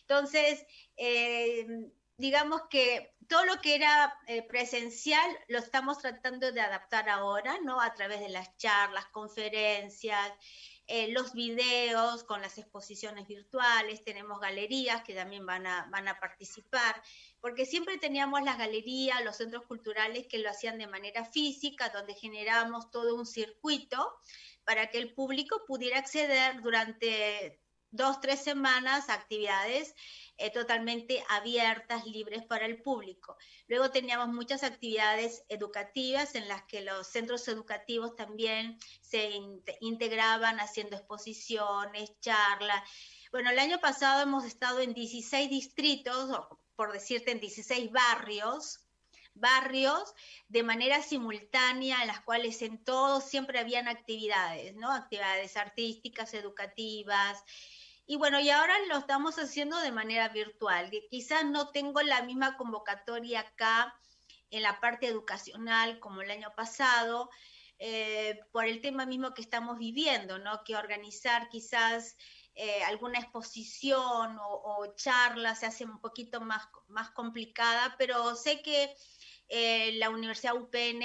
Entonces, eh, digamos que todo lo que era eh, presencial lo estamos tratando de adaptar ahora, ¿no? A través de las charlas, conferencias, eh, los videos con las exposiciones virtuales, tenemos galerías que también van a, van a participar, porque siempre teníamos las galerías, los centros culturales que lo hacían de manera física, donde generábamos todo un circuito para que el público pudiera acceder durante dos, tres semanas actividades eh, totalmente abiertas, libres para el público. Luego teníamos muchas actividades educativas en las que los centros educativos también se integraban haciendo exposiciones, charlas. Bueno, el año pasado hemos estado en 16 distritos, por decirte, en 16 barrios, barrios de manera simultánea, en las cuales en todos siempre habían actividades, ¿no? Actividades artísticas, educativas, y bueno, y ahora lo estamos haciendo de manera virtual. Quizás no tengo la misma convocatoria acá en la parte educacional como el año pasado, eh, por el tema mismo que estamos viviendo, ¿no? Que organizar quizás eh, alguna exposición o, o, charla se hace un poquito más, más complicada, pero sé que eh, la Universidad UPN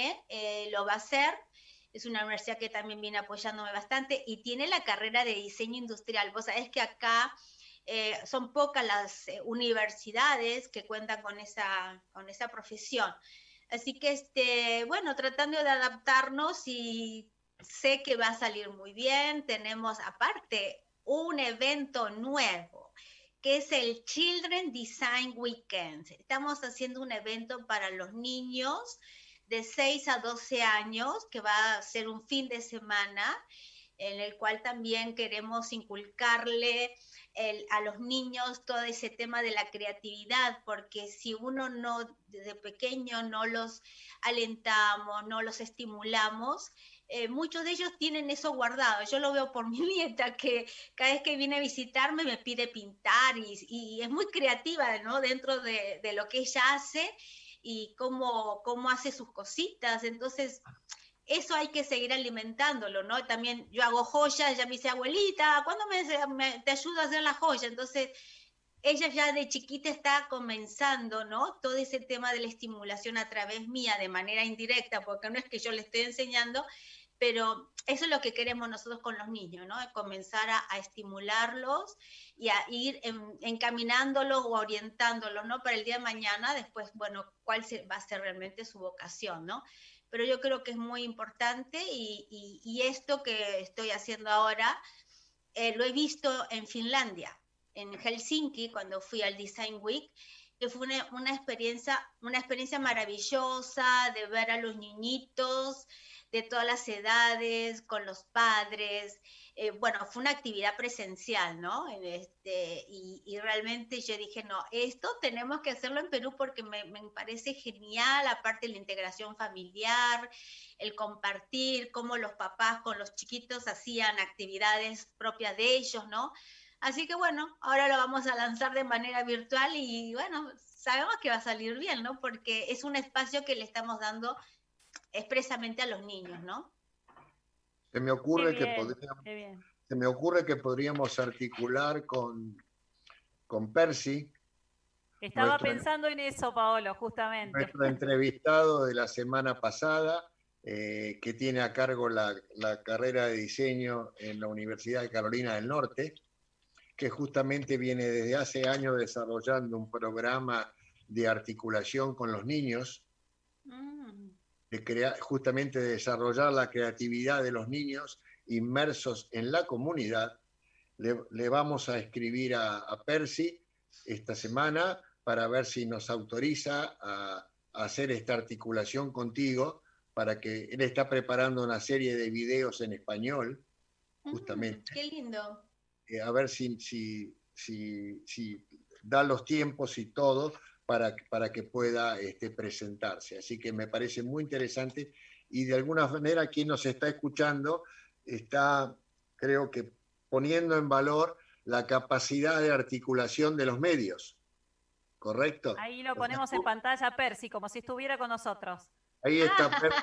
lo va a hacer es una universidad que también viene apoyándome bastante y tiene la carrera de diseño industrial. Vos sabés que acá eh, son pocas las eh, universidades que cuentan con esa, con esa profesión. Así que, este, bueno, tratando de adaptarnos y sé que va a salir muy bien. Tenemos aparte un evento nuevo que es el Children Design Weekend. Estamos haciendo un evento para los niños de 6 a 12 años, que va a ser un fin de semana, en el cual también queremos inculcarle a los niños todo ese tema de la creatividad, porque si uno no, desde pequeño, no los alentamos, no los estimulamos, eh, muchos de ellos tienen eso guardado. Yo lo veo por mi nieta, que cada vez que viene a visitarme me pide pintar y, es muy creativa, ¿no? Dentro de, de lo que ella hace y cómo, cómo hace sus cositas. Entonces, eso hay que seguir alimentándolo, ¿no? También yo hago joyas, ella me dice, abuelita, ¿cuándo me, te ayudo a hacer la joya? Entonces, ella ya de chiquita está comenzando, ¿no? Todo ese tema de la estimulación a través mía, de manera indirecta, porque no es que yo le estoy enseñando, pero eso es lo que queremos nosotros con los niños, ¿no? Comenzar a, estimularlos y a ir encaminándolos o orientándolos, ¿no? Para el día de mañana, después, bueno, cuál va a ser realmente su vocación, ¿no? Pero yo creo que es muy importante y, esto que estoy haciendo ahora eh, lo he visto en Finlandia, en Helsinki, cuando fui al Design Week, que fue una, una experiencia, una experiencia maravillosa de ver a los niñitos, de todas las edades, con los padres. Eh, bueno, fue una actividad presencial, ¿no? Este, y, realmente yo dije, no, esto tenemos que hacerlo en Perú porque me, parece genial, aparte de la integración familiar, el compartir, cómo los papás con los chiquitos hacían actividades propias de ellos, ¿no? Así que bueno, ahora lo vamos a lanzar de manera virtual y bueno, sabemos que va a salir bien, ¿no? Porque es un espacio que le estamos dando expresamente a los niños, ¿no? Se me ocurre, que, podríamos, se me ocurre que podríamos articular con, con Percy. Estaba pensando en eso, Paolo, justamente. Nuestro entrevistado de la semana pasada, eh, que tiene a cargo la, la, carrera de diseño en la Universidad de Carolina del Norte, que justamente viene desde hace años desarrollando un programa de articulación con los niños. Mm de crear, justamente de desarrollar la creatividad de los niños inmersos en la comunidad. Le, vamos a escribir a, Percy esta semana para ver si nos autoriza a, hacer esta articulación contigo, para que él está preparando una serie de videos en español, mm, justamente. qué lindo. Eh, a ver si, si, si, si da los tiempos y todo para, para que pueda este, presentarse. Así que me parece muy interesante y de alguna manera quien nos está escuchando está, creo que, poniendo en valor la capacidad de articulación de los medios. ¿Correcto? Ahí lo ponemos en pantalla, Percy, como si estuviera con nosotros. Ahí está Percy.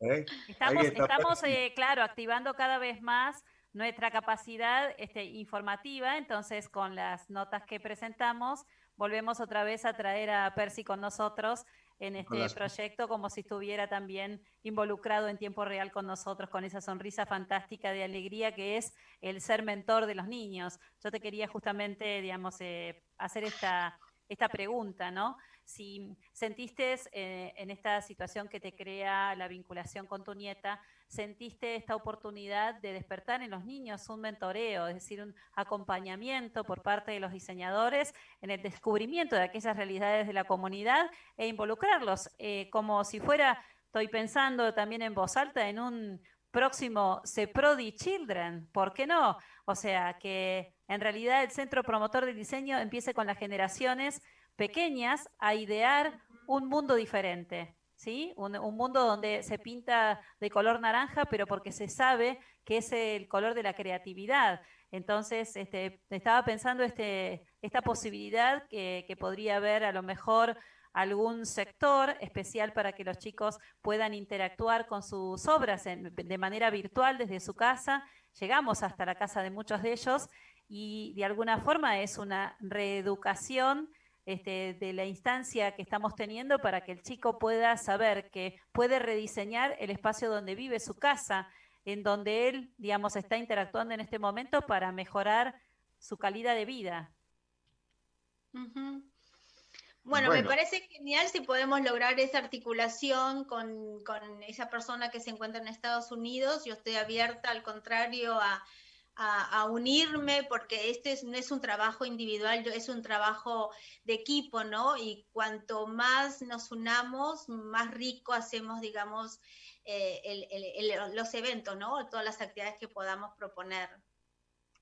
¿Eh? Estamos, estamos eh, claro, activando cada vez más nuestra capacidad este, informativa, entonces con las notas que presentamos, volvemos otra vez a traer a Percy con nosotros en este proyecto como si estuviera también involucrado en tiempo real con nosotros, con esa sonrisa fantástica de alegría que es el ser mentor de los niños. Yo te quería justamente, digamos, eh, hacer esta, esta pregunta, ¿no? Si sentiste eh, en esta situación que te crea la vinculación con tu nieta, sentiste esta oportunidad de despertar en los niños un mentoreo, es decir, un acompañamiento por parte de los diseñadores en el descubrimiento de aquellas realidades de la comunidad e involucrarlos eh, como si fuera, estoy pensando también en voz alta, en un próximo CEPRODI Children, ¿por qué no? O sea, que en realidad el centro promotor del diseño empiece con las generaciones pequeñas a idear un mundo diferente. ¿sí? Un, mundo donde se pinta de color naranja, pero porque se sabe que es el color de la creatividad. Entonces, este, estaba pensando este, esta posibilidad que, podría haber a lo mejor algún sector especial para que los chicos puedan interactuar con sus obras de manera virtual desde su casa. Llegamos hasta la casa de muchos de ellos y de alguna forma es una reeducación este, de la instancia que estamos teniendo para que el chico pueda saber que puede rediseñar el espacio donde vive su casa, en donde él, digamos, está interactuando en este momento para mejorar su calidad de vida. bueno, me parece genial si podemos lograr esa articulación con, con, esa persona que se encuentra en Estados Unidos. Yo estoy abierta, al contrario, a, a, unirme porque este no es un trabajo individual, es un trabajo de equipo, ¿no? Y cuanto más nos unamos, más rico hacemos, digamos, eh, los eventos, ¿no? Todas las actividades que podamos proponer.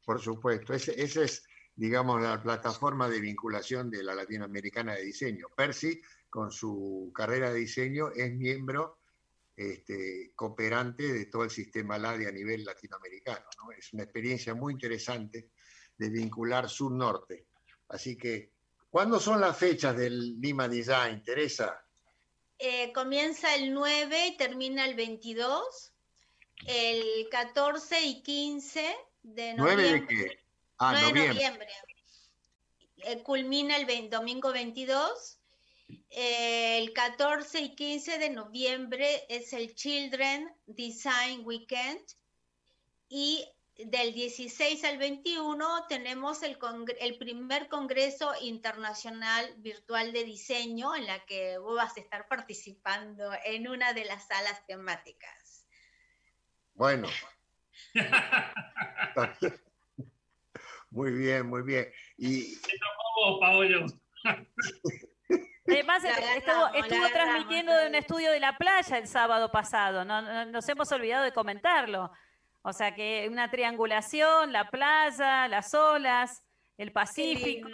Por supuesto, esa es, digamos, la plataforma de vinculación de la Latinoamericana de Diseño. Percy, con su carrera de diseño, es miembro este, cooperante de todo el sistema LADI a nivel latinoamericano. Es una experiencia muy interesante de vincular sur-norte. Así que, ¿cuándo son las fechas del Lima Design, Teresa? Eh, comienza el 9 y termina el 22, el 14 y 15 de noviembre. ¿9 de qué? Ah, noviembre. Eh, culmina el domingo 22 el 14 y 15 de noviembre es el Children Design Weekend y del 16 al 21 tenemos el, el, primer Congreso Internacional Virtual de Diseño en la que vos vas a estar participando en una de las salas temáticas. Bueno. muy bien, muy bien. Y... Paolo. Además, estuvo, transmitiendo de un estudio de la playa el sábado pasado, no, nos hemos olvidado de comentarlo. O sea que una triangulación, la playa, las olas, el Pacífico.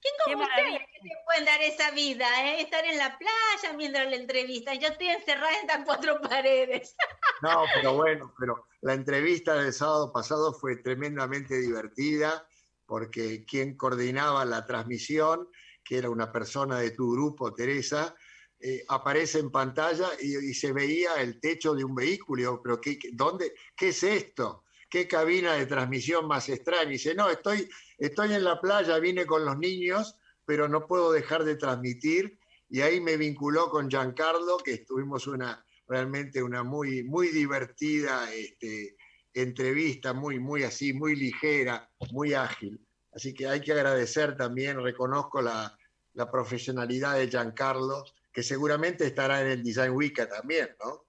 ¿Quién como ustedes que te pueden dar esa vida? Eh? Estar en la playa mientras la entrevista. Yo estoy encerrada en estas cuatro paredes. No, pero bueno, pero la entrevista del sábado pasado fue tremendamente divertida porque quien coordinaba la transmisión que era una persona de tu grupo, Teresa, eh, aparece en pantalla y, se veía el techo de un vehículo. pero ¿qué, dónde, ¿qué es esto? ¿Qué cabina de transmisión más extraña? Y dice, no, estoy, estoy en la playa, vine con los niños, pero no puedo dejar de transmitir. Y ahí me vinculó con Giancarlo, que estuvimos una, realmente una muy, muy divertida este, entrevista, muy, muy así, muy ligera, muy ágil. Así que hay que agradecer también, reconozco la, profesionalidad de Giancarlo, que seguramente estará en el Design Week también, ¿no?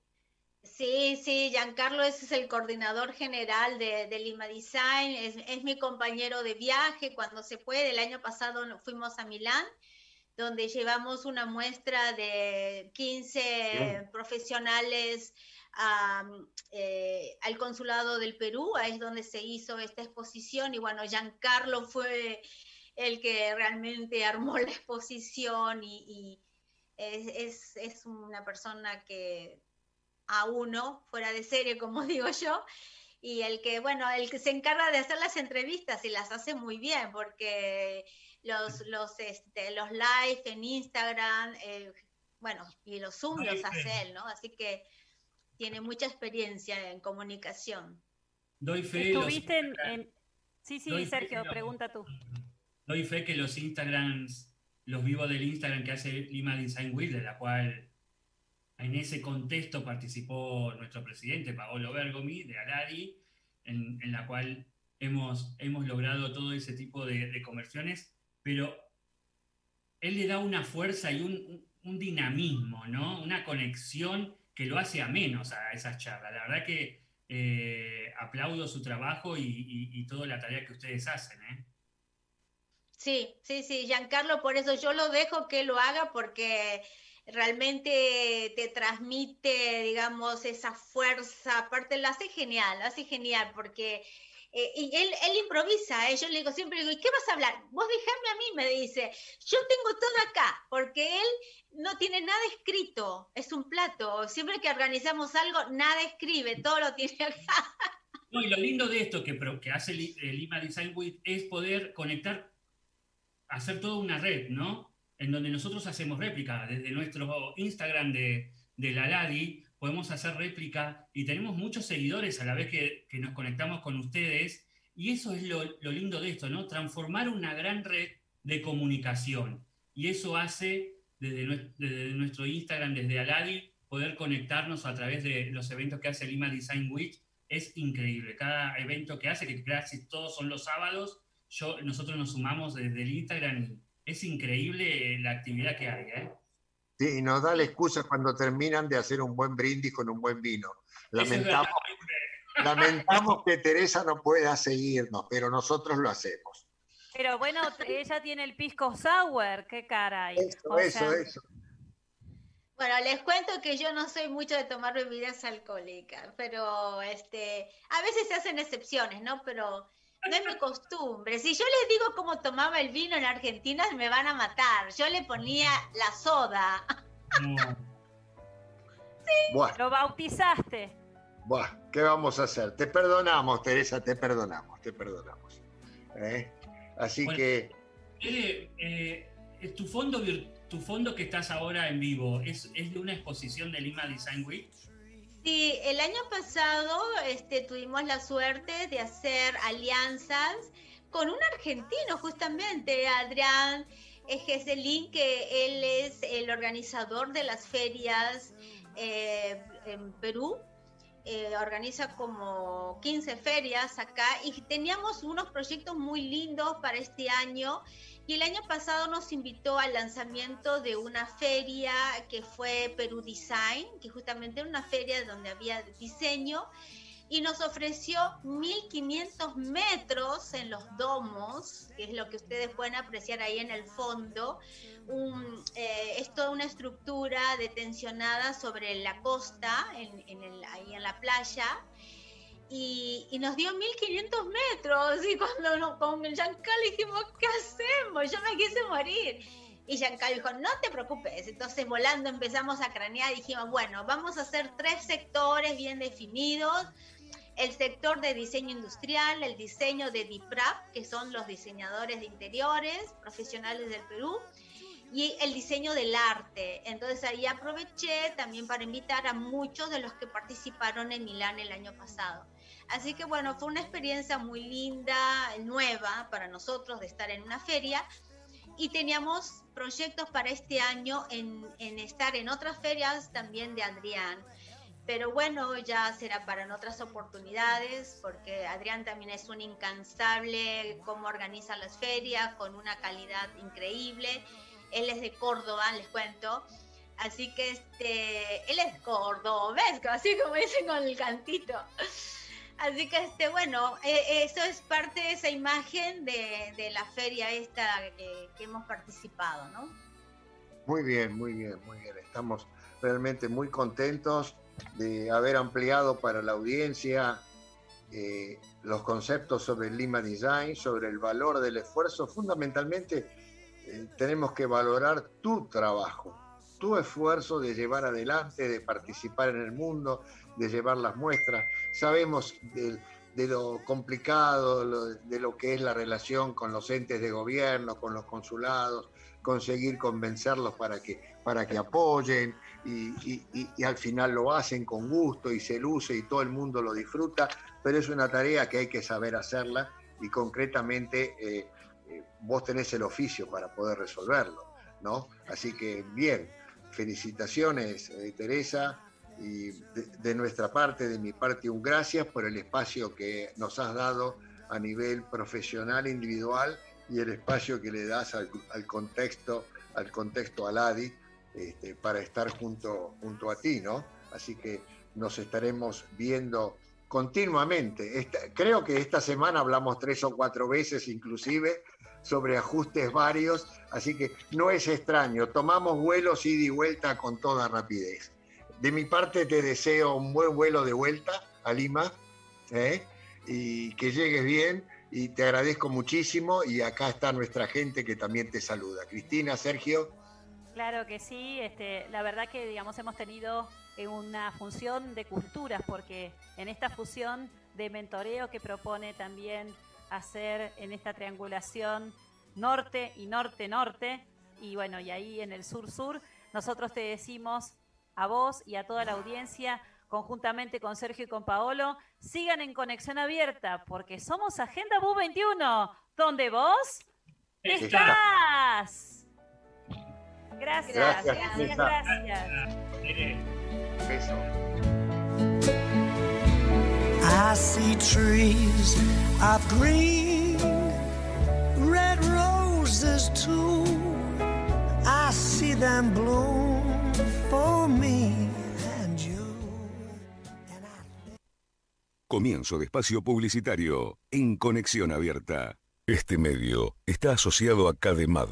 Sí, sí, Giancarlo es el coordinador general de, Lima Design, es, mi compañero de viaje cuando se puede. El año pasado fuimos a Milán, donde llevamos una muestra de 15 profesionales eh, al consulado del Perú, ahí es donde se hizo esta exposición y bueno, Giancarlo fue el que realmente armó la exposición y, es, una persona que a uno, fuera de serie, como digo yo, y el que, bueno, el que se encarga de hacer las entrevistas y las hace muy bien, porque los, los, este, los live en Instagram, eh, bueno, y los Zoom los hace él, ¿no? Así que tiene mucha experiencia en comunicación. doy fe. Estuviste en, Sí, sí, Sergio, pregunta tú. Doy fe que los Instagrams, los vivos del Instagram que hace Lima Design Week, de la cual en ese contexto participó nuestro presidente, Paolo Bergomi, de Aladi, en, la cual hemos, hemos logrado todo ese tipo de, conversiones, pero él le da una fuerza y un, dinamismo, ¿no? Una conexión que lo hace a menos a esas charlas. La verdad que eh, aplaudo su trabajo y, toda la tarea que ustedes hacen, ¿eh? Sí, sí, sí, Giancarlo, por eso yo lo dejo que lo haga porque realmente te transmite, digamos, esa fuerza, aparte lo hace genial, lo hace genial porque eh, él, él improvisa, ¿eh? yo le digo siempre, digo, ¿y qué vas a hablar? Vos dejame a mí, me dice, yo tengo todo acá, porque él no tiene nada escrito, es un plato, siempre que organizamos algo, nada escribe, todo lo tiene acá. No, y lo lindo de esto que, que hace Lima Design Week es poder conectar, hacer toda una red, ¿no? En donde nosotros hacemos réplica desde nuestro Instagram de, de la podemos hacer réplica y tenemos muchos seguidores a la vez que, nos conectamos con ustedes. Y eso es lo, lindo de esto, ¿no? Transformar una gran red de comunicación. Y eso hace desde, nuestro Instagram, desde Aladi, poder conectarnos a través de los eventos que hace Lima Design Week. Es increíble. Cada evento que hace, que casi todos son los sábados, yo, nosotros nos sumamos desde el Instagram. Es increíble la actividad que hay. ¿eh? y nos da la excusa cuando terminan de hacer un buen brindis con un buen vino. Lamentamos, lamentamos que Teresa no pueda seguirnos, pero nosotros lo hacemos. Pero bueno, ella tiene el pisco sour, qué caray. Eso, eso, eso. Bueno, les cuento que yo no soy mucho de tomar bebidas alcohólicas, pero este, a veces se hacen excepciones, ¿no? Pero no es mi costumbre. Si yo les digo cómo tomaba el vino en Argentina, me van a matar. Yo le ponía la soda. sí, lo bautizaste. Buah, ¿qué vamos a hacer? Te perdonamos, Teresa, te perdonamos, te perdonamos. ¿Eh? Así que... Eh, tu, fondo, tu fondo que estás ahora en vivo, ¿es, ¿es de una exposición de Lima Design Week? Sí, el año pasado este, tuvimos la suerte de hacer alianzas con un argentino, justamente, Adrián Geselín, que él es el organizador de las ferias eh, en Perú. Eh, organiza como 15 ferias acá y teníamos unos proyectos muy lindos para este año y el año pasado nos invitó al lanzamiento de una feria que fue Perú Design, que justamente era una feria donde había diseño, y nos ofreció 1500 metros en los domos, que es lo que ustedes pueden apreciar ahí en el fondo. Un, eh, es toda una estructura detencionada sobre la costa, en, el, ahí en la playa y, nos dio 1500 metros. Y cuando nos, con Giancarlo dijimos, ¿qué hacemos? Yo me quise morir. Y Giancarlo dijo, no te preocupes. Entonces, volando empezamos a cranear y dijimos, bueno, vamos a hacer tres sectores bien definidos. El sector de diseño industrial, el diseño de DIPRAP, que son los diseñadores de interiores profesionales del Perú, y el diseño del arte. Entonces ahí aproveché también para invitar a muchos de los que participaron en Milán el año pasado. Así que bueno, fue una experiencia muy linda, nueva para nosotros de estar en una feria y teníamos proyectos para este año en, estar en otras ferias también de Adrián. Pero bueno, ya será para en otras oportunidades, porque Adrián también es un incansable cómo organiza las ferias, con una calidad increíble. Él es de Córdoba, les cuento. Así que este, él es cordobesco, así como dicen con el cantito. Así que, este, bueno, eh, eso es parte de esa imagen de, la feria esta que, hemos participado, ¿no? Muy bien, muy bien, muy bien. Estamos realmente muy contentos de haber ampliado para la audiencia eh, los conceptos sobre el Lima Design, sobre el valor del esfuerzo. Fundamentalmente, eh, tenemos que valorar tu trabajo, tu esfuerzo de llevar adelante, de participar en el mundo, de llevar las muestras. Sabemos de, lo complicado, de lo que es la relación con los entes de gobierno, con los consulados, conseguir convencerlos para que, para que apoyen y, al final lo hacen con gusto y se luce y todo el mundo lo disfruta, pero es una tarea que hay que saber hacerla y concretamente eh, eh, vos tenés el oficio para poder resolverlo, ¿no? Así que bien, felicitaciones eh, Teresa y de, nuestra parte, de mi parte, un gracias por el espacio que nos has dado a nivel profesional, individual y el espacio que le das al, contexto, al contexto Aladi, este, para estar junto, junto a ti, ¿no? Así que nos estaremos viendo continuamente. creo que esta semana hablamos tres o cuatro veces inclusive sobre ajustes varios, así que no es extraño, tomamos vuelos ida y vuelta con toda rapidez. De mi parte te deseo un buen vuelo de vuelta a Lima ¿eh? y que llegues bien y te agradezco muchísimo y acá está nuestra gente que también te saluda. Cristina, Sergio. Claro que sí, este, la verdad que digamos hemos tenido una función de culturas porque en esta fusión de mentoreo que propone también hacer en esta triangulación norte y norte-norte y bueno, y ahí en el sur-sur, nosotros te decimos a vos y a toda la audiencia conjuntamente con Sergio y con Paolo, sigan en conexión abierta, porque somos Agenda Bu 21, donde vos estás. Gracias, gracias, gracias. Beso. I see trees of green, red roses too. I see them bloom Comienzo de espacio publicitario en Conexión Abierta. Este medio está asociado a CADEMAD,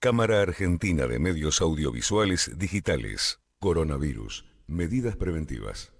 Cámara Argentina de Medios Audiovisuales Digitales. Coronavirus. Medidas preventivas.